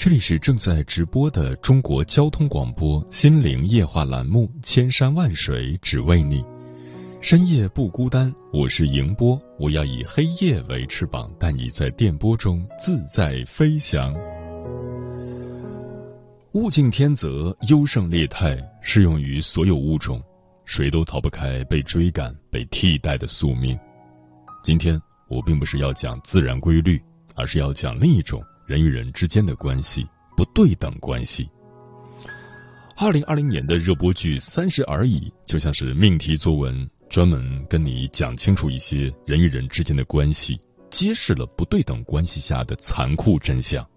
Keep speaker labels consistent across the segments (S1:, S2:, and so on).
S1: 这里是正在直播的中国交通广播心灵夜话栏目《千山万水只为你》，深夜不孤单，我是迎波，我要以黑夜为翅膀，带你在电波中自在飞翔。物竞天择，优胜劣汰，适用于所有物种，谁都逃不开被追赶、被替代的宿命。今天我并不是要讲自然规律。而是要讲另一种人与人之间的关系——不对等关系。二零二零年的热播剧《三十而已》就像是命题作文，专门跟你讲清楚一些人与人之间的关系，揭示了不对等关系下的残酷真相。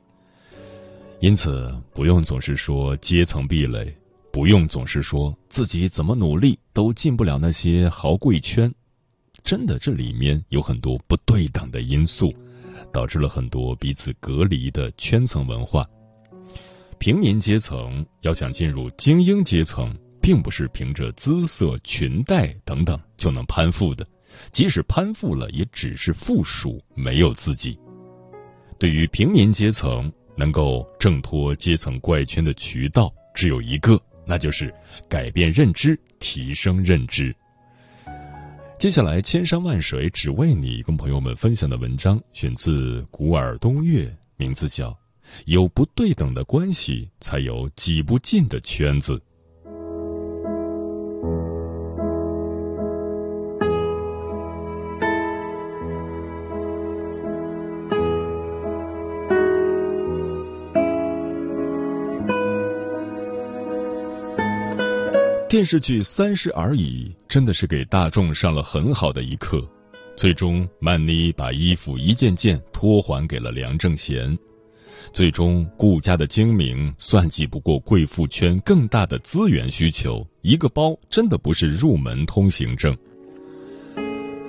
S1: 因此，不用总是说阶层壁垒，不用总是说自己怎么努力都进不了那些豪贵圈。真的，这里面有很多不对等的因素。导致了很多彼此隔离的圈层文化。平民阶层要想进入精英阶层，并不是凭着姿色、裙带等等就能攀附的，即使攀附了，也只是附属，没有自己。对于平民阶层，能够挣脱阶层怪圈的渠道只有一个，那就是改变认知，提升认知。接下来，千山万水只为你，跟朋友们分享的文章选自古尔东月，名字叫《有不对等的关系，才有挤不进的圈子》。电视剧《三十而已》真的是给大众上了很好的一课。最终，曼妮把衣服一件件托还给了梁正贤。最终，顾家的精明算计不过贵妇圈更大的资源需求。一个包真的不是入门通行证。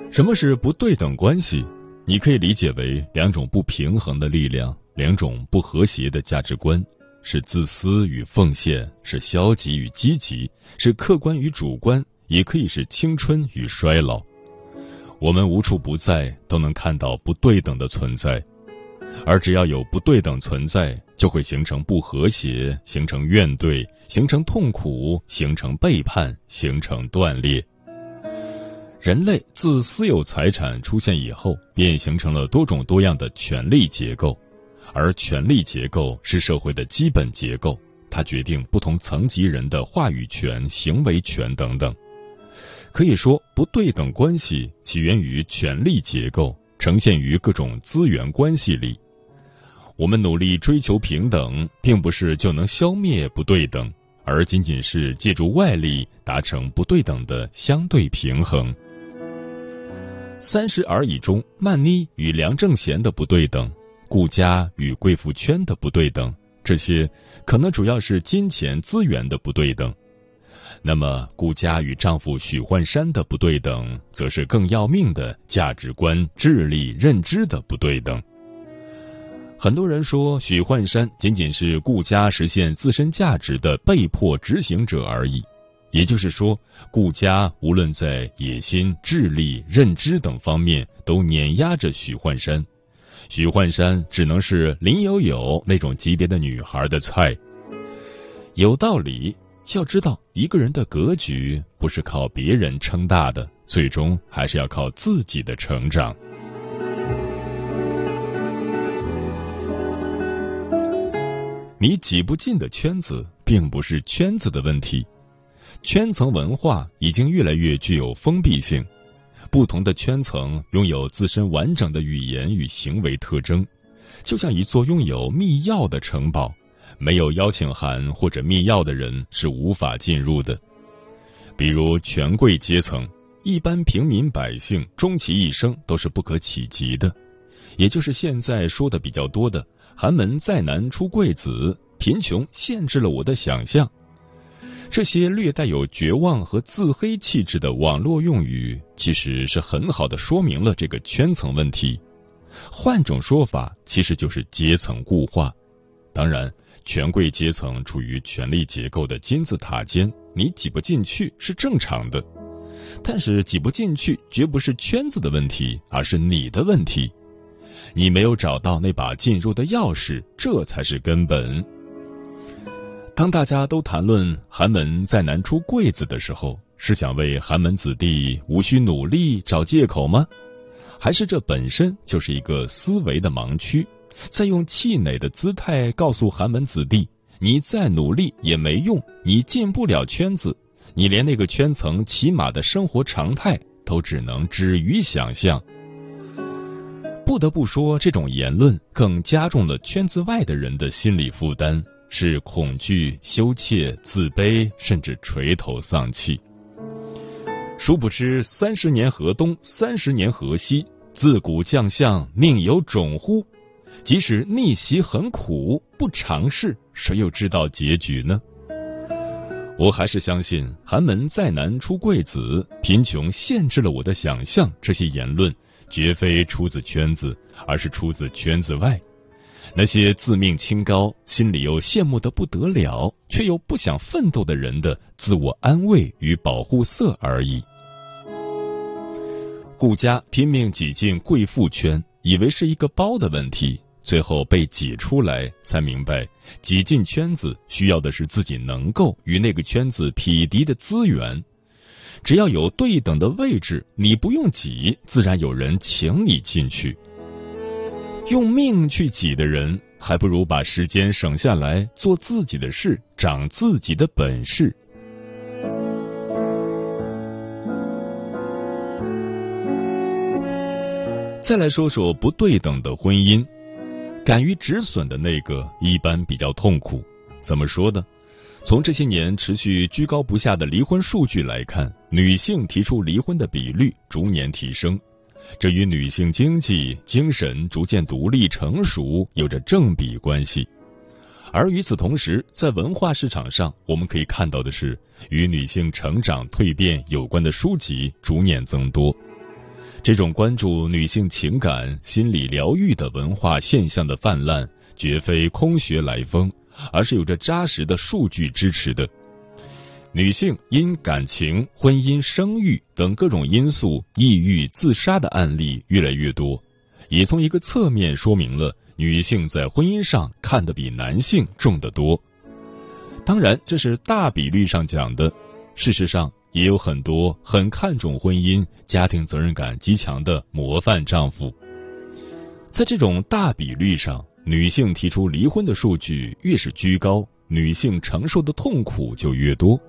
S1: 什么是不对等关系？你可以理解为两种不平衡的力量，两种不和谐的价值观。是自私与奉献，是消极与积极，是客观与主观，也可以是青春与衰老。我们无处不在都能看到不对等的存在，而只要有不对等存在，就会形成不和谐，形成怨怼，形成痛苦，形成背叛，形成断裂。人类自私有财产出现以后，便形成了多种多样的权力结构。而权力结构是社会的基本结构，它决定不同层级人的话语权、行为权等等。可以说，不对等关系起源于权力结构，呈现于各种资源关系里。我们努力追求平等，并不是就能消灭不对等，而仅仅是借助外力达成不对等的相对平衡。三十而已中，曼妮与梁正贤的不对等。顾家与贵妇圈的不对等，这些可能主要是金钱资源的不对等。那么，顾家与丈夫许幻山的不对等，则是更要命的价值观、智力、认知的不对等。很多人说，许幻山仅仅是顾家实现自身价值的被迫执行者而已。也就是说，顾家无论在野心、智力、认知等方面，都碾压着许幻山。许幻山只能是林有有那种级别的女孩的菜。有道理，要知道一个人的格局不是靠别人撑大的，最终还是要靠自己的成长。你挤不进的圈子，并不是圈子的问题。圈层文化已经越来越具有封闭性，不同的圈层拥有自身完整的语言与行为特征，就像一座拥有密钥的城堡，没有邀请函或者密钥的人是无法进入的。比如权贵阶层，一般平民百姓终其一生都是不可企及的，也就是现在说的比较多的“寒门再难出贵子”，贫穷限制了我的想象。这些略带有绝望和自黑气质的网络用语，其实是很好的说明了这个圈层问题。换种说法，其实就是阶层固化。当然，权贵阶层处于权力结构的金字塔尖，你挤不进去是正常的。但是挤不进去绝不是圈子的问题，而是你的问题。你没有找到那把进入的钥匙，这才是根本。当大家都谈论寒门再难出贵子的时候，是想为寒门子弟无需努力找借口吗？还是这本身就是一个思维的盲区，在用气馁的姿态告诉寒门子弟：你再努力也没用，你进不了圈子，你连那个圈层起码的生活常态都只能止于想象。不得不说，这种言论更加重了圈子外的人的心理负担。是恐惧、羞怯、自卑，甚至垂头丧气。殊不知，三十年河东，三十年河西，自古将相宁有种乎？即使逆袭很苦，不尝试，谁又知道结局呢？我还是相信“寒门再难出贵子，贫穷限制了我的想象”这些言论，绝非出自圈子，而是出自圈子外。那些自命清高、心里又羡慕的不得了，却又不想奋斗的人的自我安慰与保护色而已。顾家拼命挤进贵妇圈，以为是一个包的问题，最后被挤出来，才明白挤进圈子需要的是自己能够与那个圈子匹敌的资源。只要有对等的位置，你不用挤，自然有人请你进去。用命去挤的人，还不如把时间省下来做自己的事，长自己的本事。再来说说不对等的婚姻，敢于止损的那个一般比较痛苦。怎么说呢？从这些年持续居高不下的离婚数据来看，女性提出离婚的比率逐年提升。这与女性经济、精神逐渐独立成熟有着正比关系，而与此同时，在文化市场上，我们可以看到的是，与女性成长蜕变有关的书籍逐年增多。这种关注女性情感、心理疗愈的文化现象的泛滥，绝非空穴来风，而是有着扎实的数据支持的。女性因感情、婚姻、生育等各种因素抑郁自杀的案例越来越多，也从一个侧面说明了女性在婚姻上看得比男性重得多。当然，这是大比率上讲的，事实上也有很多很看重婚姻、家庭责任感极强的模范丈夫。在这种大比率上，女性提出离婚的数据越是居高，女性承受的痛苦就越多。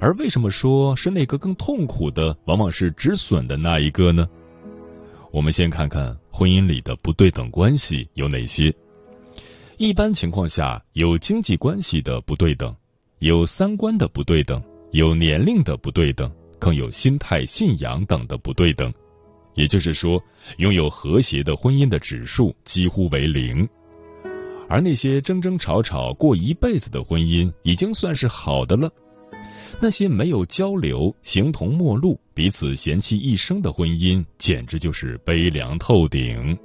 S1: 而为什么说是那个更痛苦的，往往是止损的那一个呢？我们先看看婚姻里的不对等关系有哪些。一般情况下，有经济关系的不对等，有三观的不对等，有年龄的不对等，更有心态、信仰等的不对等。也就是说，拥有和谐的婚姻的指数几乎为零。而那些争争吵吵过一辈子的婚姻，已经算是好的了。那些没有交流、形同陌路、彼此嫌弃一生的婚姻，简直就是悲凉透顶。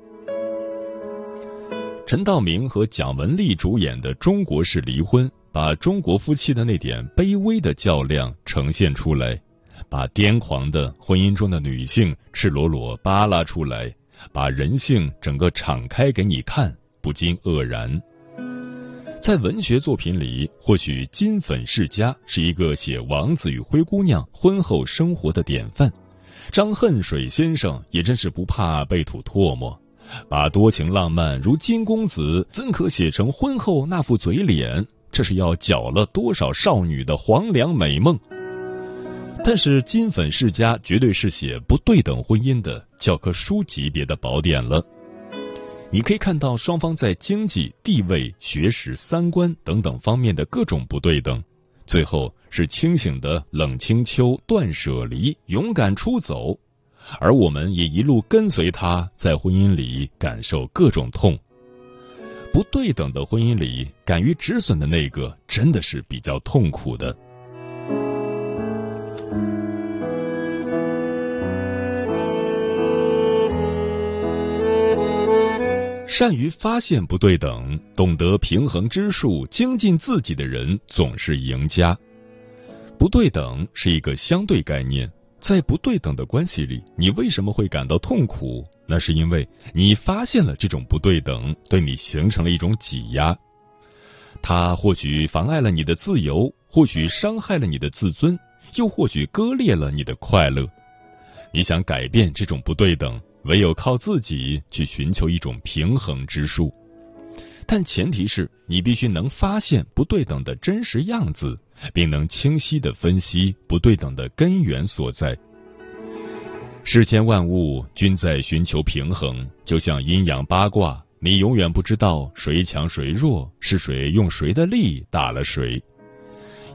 S1: 陈道明和蒋雯丽主演的中国式离婚，把中国夫妻的那点卑微的较量呈现出来，把癫狂的婚姻中的女性赤裸裸扒拉出来，把人性整个敞开给你看，不禁愕然。在文学作品里，或许《金粉世家》是一个写王子与灰姑娘婚后生活的典范。张恨水先生也真是不怕被吐唾沫，把多情浪漫如金公子怎可写成婚后那副嘴脸？这是要搅了多少少女的黄粱美梦？但是金粉世家绝对是写不对等婚姻的教科书级别的宝典了。你可以看到双方在经济、地位、学识、三观等等方面的各种不对等，最后是清醒的冷清秋、断舍离、勇敢出走，而我们也一路跟随他，在婚姻里感受各种痛。不对等的婚姻里，敢于止损的那个，真的是比较痛苦的。善于发现不对等、懂得平衡之术、精进自己的人总是赢家。不对等是一个相对概念，在不对等的关系里，你为什么会感到痛苦？那是因为你发现了这种不对等，对你形成了一种挤压。它或许妨碍了你的自由，或许伤害了你的自尊，又或许割裂了你的快乐。你想改变这种不对等？唯有靠自己去寻求一种平衡之术，但前提是你必须能发现不对等的真实样子，并能清晰的分析不对等的根源所在。世间万物均在寻求平衡，就像阴阳八卦，你永远不知道谁强谁弱，是谁用谁的力打了谁。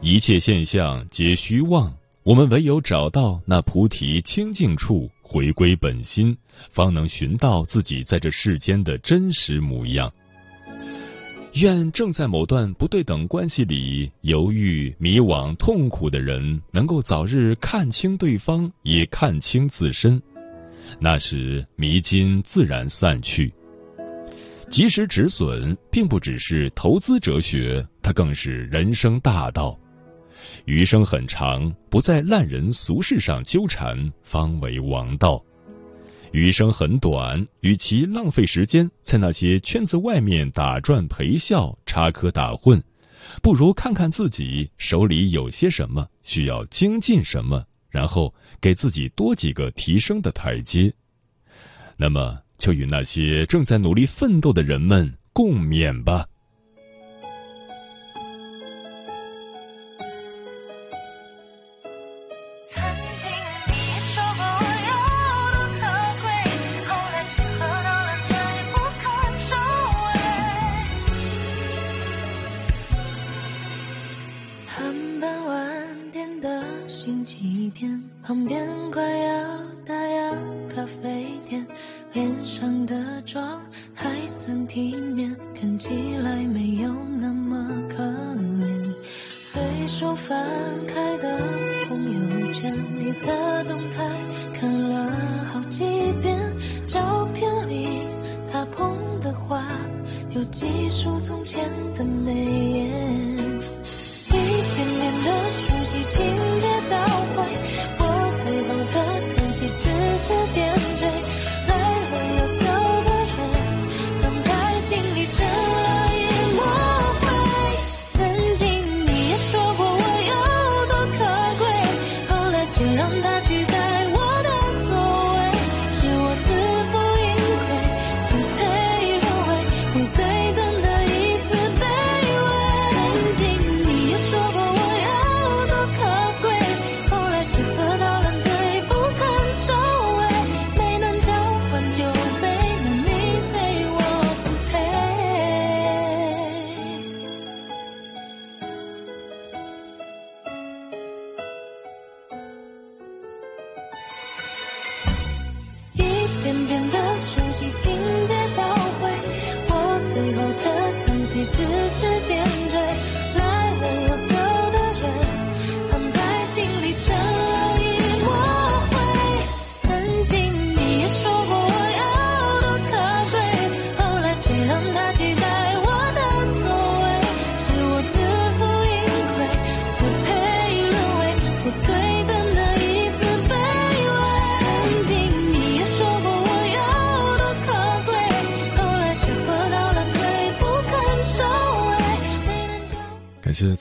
S1: 一切现象皆虚妄，我们唯有找到那菩提清净处。回归本心，方能寻到自己在这世间的真实模样。愿正在某段不对等关系里犹豫、迷惘、痛苦的人，能够早日看清对方，也看清自身。那时迷津自然散去。及时止损，并不只是投资哲学，它更是人生大道。余生很长，不在烂人俗事上纠缠，方为王道。余生很短，与其浪费时间在那些圈子外面打转陪笑、插科打诨，不如看看自己手里有些什么，需要精进什么，然后给自己多几个提升的台阶。那么，就与那些正在努力奋斗的人们共勉吧。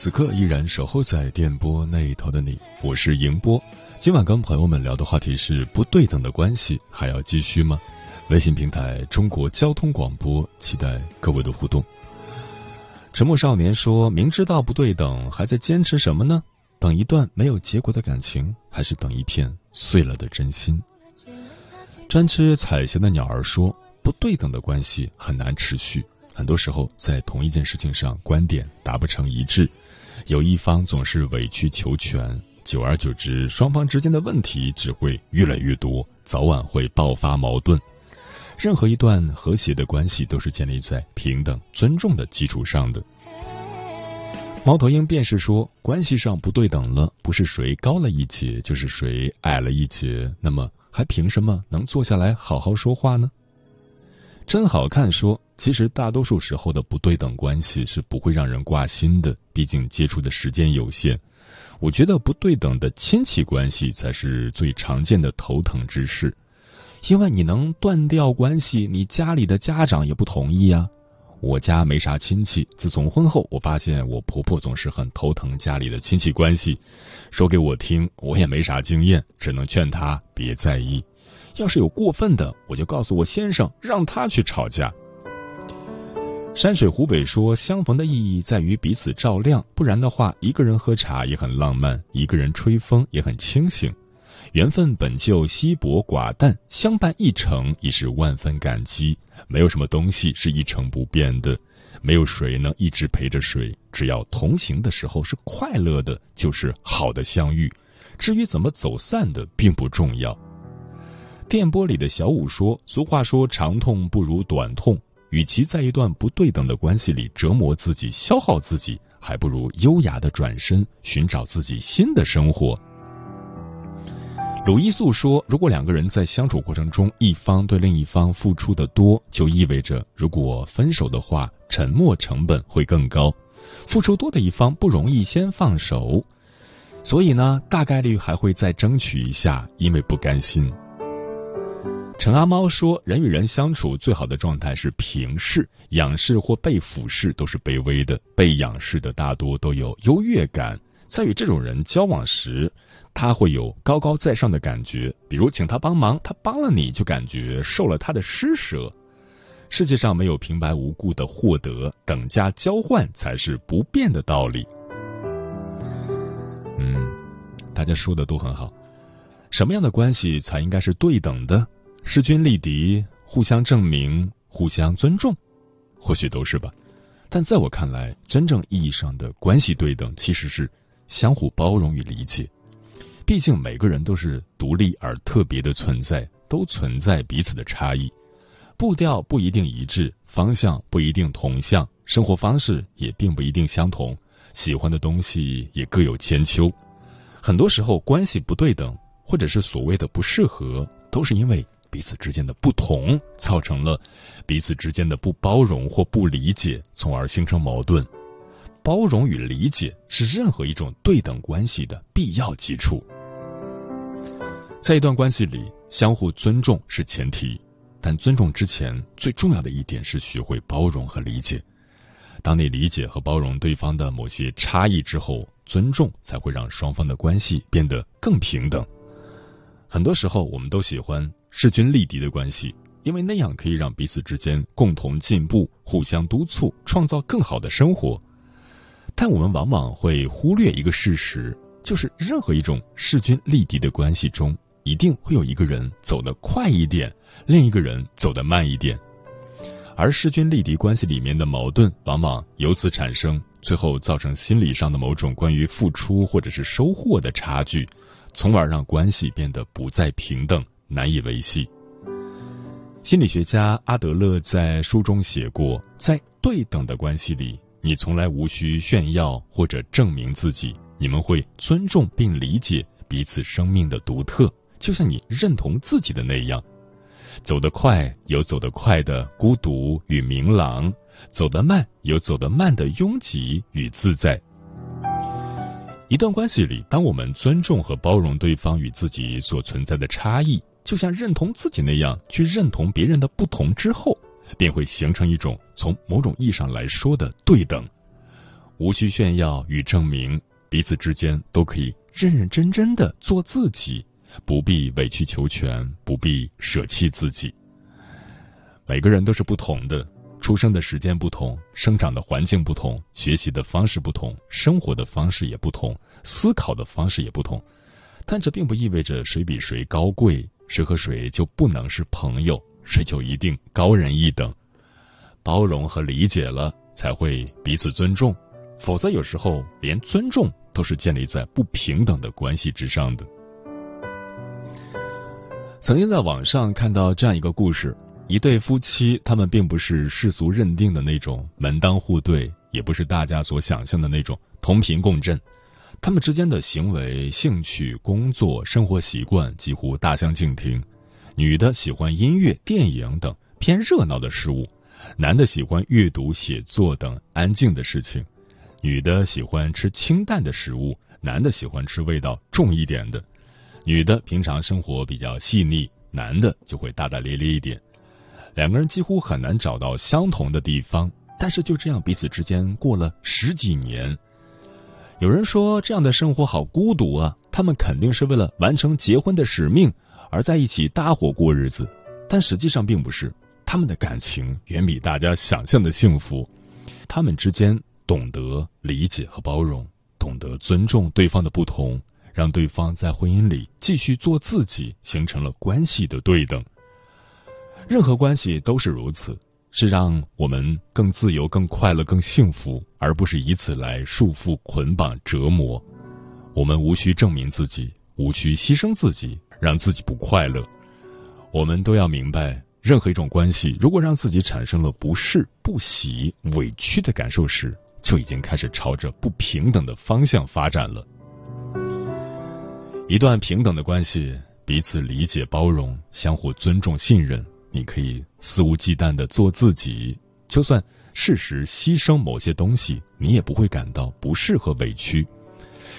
S1: 此刻依然守候在电波那一头的你，我是迎波。今晚跟朋友们聊的话题是不对等的关系，还要继续吗？微信平台中国交通广播，期待各位的互动。沉默少年说明知道不对等，还在坚持什么呢？等一段没有结果的感情，还是等一片碎了的真心？专吃彩霞的鸟儿说：“不对等的关系很难持续，很多时候在同一件事情上观点达不成一致，有一方总是委曲求全，久而久之，双方之间的问题只会越来越多，早晚会爆发矛盾。任何一段和谐的关系都是建立在平等、尊重的基础上的。”猫头鹰便是说，关系上不对等了，不是谁高了一截，就是谁矮了一截，那么还凭什么能坐下来好好说话呢？真好看说，其实大多数时候的不对等关系是不会让人挂心的，毕竟接触的时间有限。我觉得不对等的亲戚关系才是最常见的头疼之事，因为你能断掉关系，你家里的家长也不同意啊。我家没啥亲戚，自从婚后，我发现我婆婆总是很头疼家里的亲戚关系，说给我听，我也没啥经验，只能劝她别在意。要是有过分的，我就告诉我先生，让他去吵架。山水湖北说，相逢的意义在于彼此照亮，不然的话，一个人喝茶也很浪漫，一个人吹风也很清醒。缘分本就稀薄寡淡，相伴一程已是万分感激。没有什么东西是一成不变的，没有谁能一直陪着谁。只要同行的时候是快乐的，就是好的相遇。至于怎么走散的，并不重要。电波里的小五说：“俗话说，长痛不如短痛。与其在一段不对等的关系里折磨自己、消耗自己，还不如优雅的转身，寻找自己新的生活。”鲁伊素说：“如果两个人在相处过程中，一方对另一方付出的多，就意味着如果分手的话，沉默成本会更高。付出多的一方不容易先放手，所以呢，大概率还会再争取一下，因为不甘心。”陈阿猫说：“人与人相处最好的状态是平视，仰视或被俯视都是卑微的，被仰视的大多都有优越感。在与这种人交往时。”他会有高高在上的感觉，比如请他帮忙，他帮了你就感觉受了他的施舍。世界上没有平白无故的获得，等价交换才是不变的道理。嗯，大家说的都很好。什么样的关系才应该是对等的？势均力敌，互相证明，互相尊重，或许都是吧。但在我看来，真正意义上的关系对等，其实是相互包容与理解。毕竟每个人都是独立而特别的存在，都存在彼此的差异，步调不一定一致，方向不一定同向，生活方式也并不一定相同，喜欢的东西也各有千秋。很多时候关系不对等，或者是所谓的不适合，都是因为彼此之间的不同，造成了彼此之间的不包容或不理解，从而形成矛盾。包容与理解是任何一种对等关系的必要基础。在一段关系里，相互尊重是前提，但尊重之前最重要的一点是学会包容和理解。当你理解和包容对方的某些差异之后，尊重才会让双方的关系变得更平等。很多时候，我们都喜欢势均力敌的关系，因为那样可以让彼此之间共同进步、互相督促，创造更好的生活。但我们往往会忽略一个事实，就是任何一种势均力敌的关系中。一定会有一个人走得快一点，另一个人走得慢一点，而势均力敌关系里面的矛盾往往由此产生，最后造成心理上的某种关于付出或者是收获的差距，从而让关系变得不再平等，难以维系。心理学家阿德勒在书中写过，在对等的关系里，你从来无需炫耀或者证明自己，你们会尊重并理解彼此生命的独特。就像你认同自己的那样，走得快有走得快的孤独与明朗，走得慢有走得慢的拥挤与自在。一段关系里，当我们尊重和包容对方与自己所存在的差异，就像认同自己那样去认同别人的不同之后，便会形成一种从某种意义上来说的对等，无需炫耀与证明，彼此之间都可以认认真真的做自己。不必委曲求全，不必舍弃自己。每个人都是不同的，出生的时间不同，生长的环境不同，学习的方式不同，生活的方式也不同，思考的方式也不同。但这并不意味着谁比谁高贵，谁和谁就不能是朋友，谁就一定高人一等。包容和理解了，才会彼此尊重。否则，有时候连尊重都是建立在不平等的关系之上的。曾经在网上看到这样一个故事：一对夫妻，他们并不是世俗认定的那种门当户对，也不是大家所想象的那种同频共振。他们之间的行为、兴趣、工作、生活习惯几乎大相径庭。女的喜欢音乐、电影等偏热闹的事物，男的喜欢阅读、写作等安静的事情。女的喜欢吃清淡的食物，男的喜欢吃味道重一点的。女的平常生活比较细腻，男的就会大大咧咧一点。两个人几乎很难找到相同的地方，但是就这样彼此之间过了十几年。有人说这样的生活好孤独啊，他们肯定是为了完成结婚的使命而在一起搭伙过日子，但实际上并不是。他们的感情远比大家想象的幸福，他们之间懂得理解和包容，懂得尊重对方的不同。让对方在婚姻里继续做自己，形成了关系的对等。任何关系都是如此，是让我们更自由、更快乐、更幸福，而不是以此来束缚、捆绑、折磨。我们无需证明自己，无需牺牲自己，让自己不快乐。我们都要明白，任何一种关系，如果让自己产生了不适、不喜、委屈的感受时，就已经开始朝着不平等的方向发展了。一段平等的关系，彼此理解、包容，相互尊重、信任。你可以肆无忌惮的做自己，就算适时牺牲某些东西，你也不会感到不适和委屈。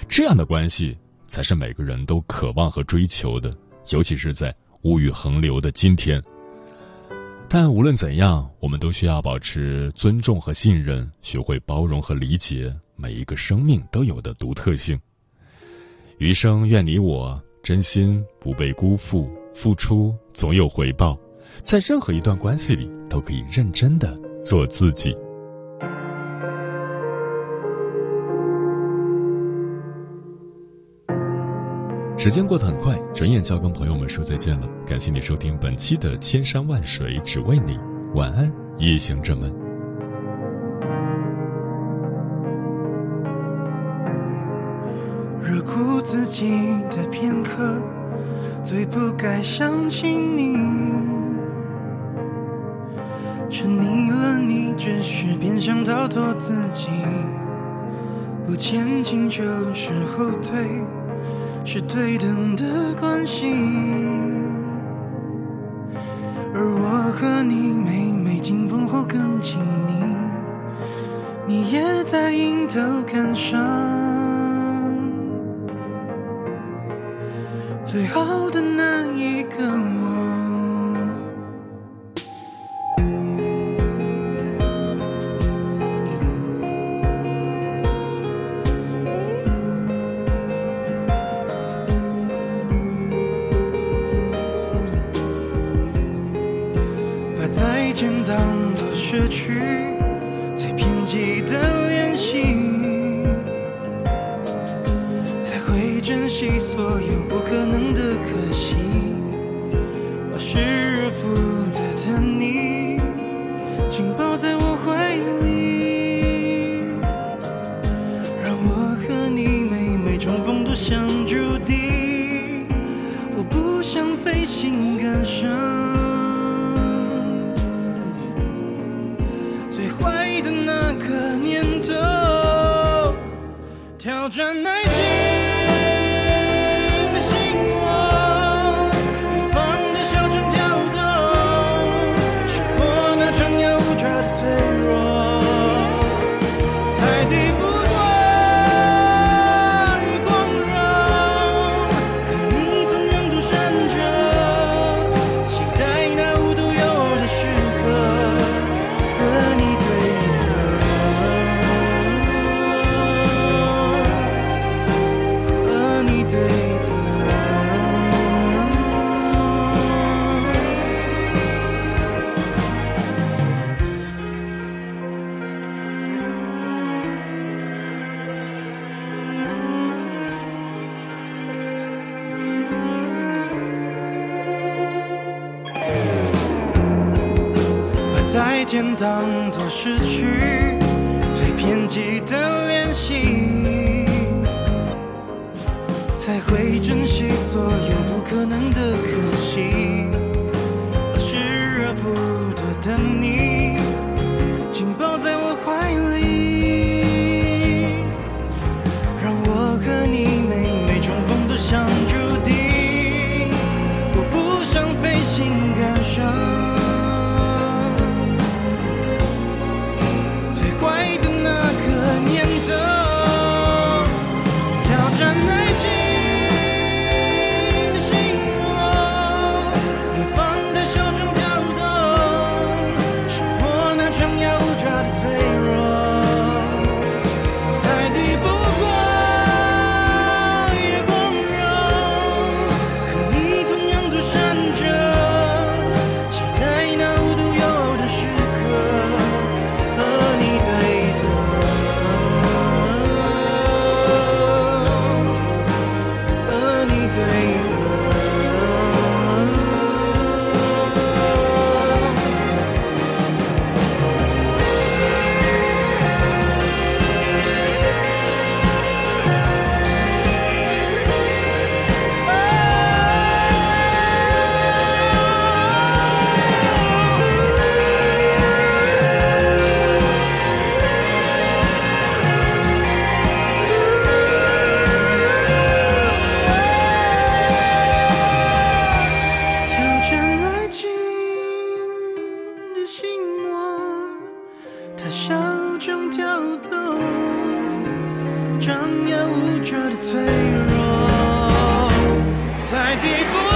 S1: 这样的关系才是每个人都渴望和追求的，尤其是在物欲横流的今天。但无论怎样，我们都需要保持尊重和信任，学会包容和理解每一个生命都有的独特性。余生愿你我真心不被辜负，付出总有回报，在任何一段关系里都可以认真的做自己。时间过得很快，转眼就要跟朋友们说再见了。感谢你收听本期的《千山万水只为你》，晚安，夜行者们。
S2: 热哭自己的片刻，最不该想起你。沉溺了你，只是变相逃脱自己。不前进就是后退，是对等的关系。而我和你每每紧绷后更亲密，你也在迎头看上。最好的失去。记得练习，才会珍惜所有不可能的在笑中跳动，张牙舞爪的脆弱，在低谷。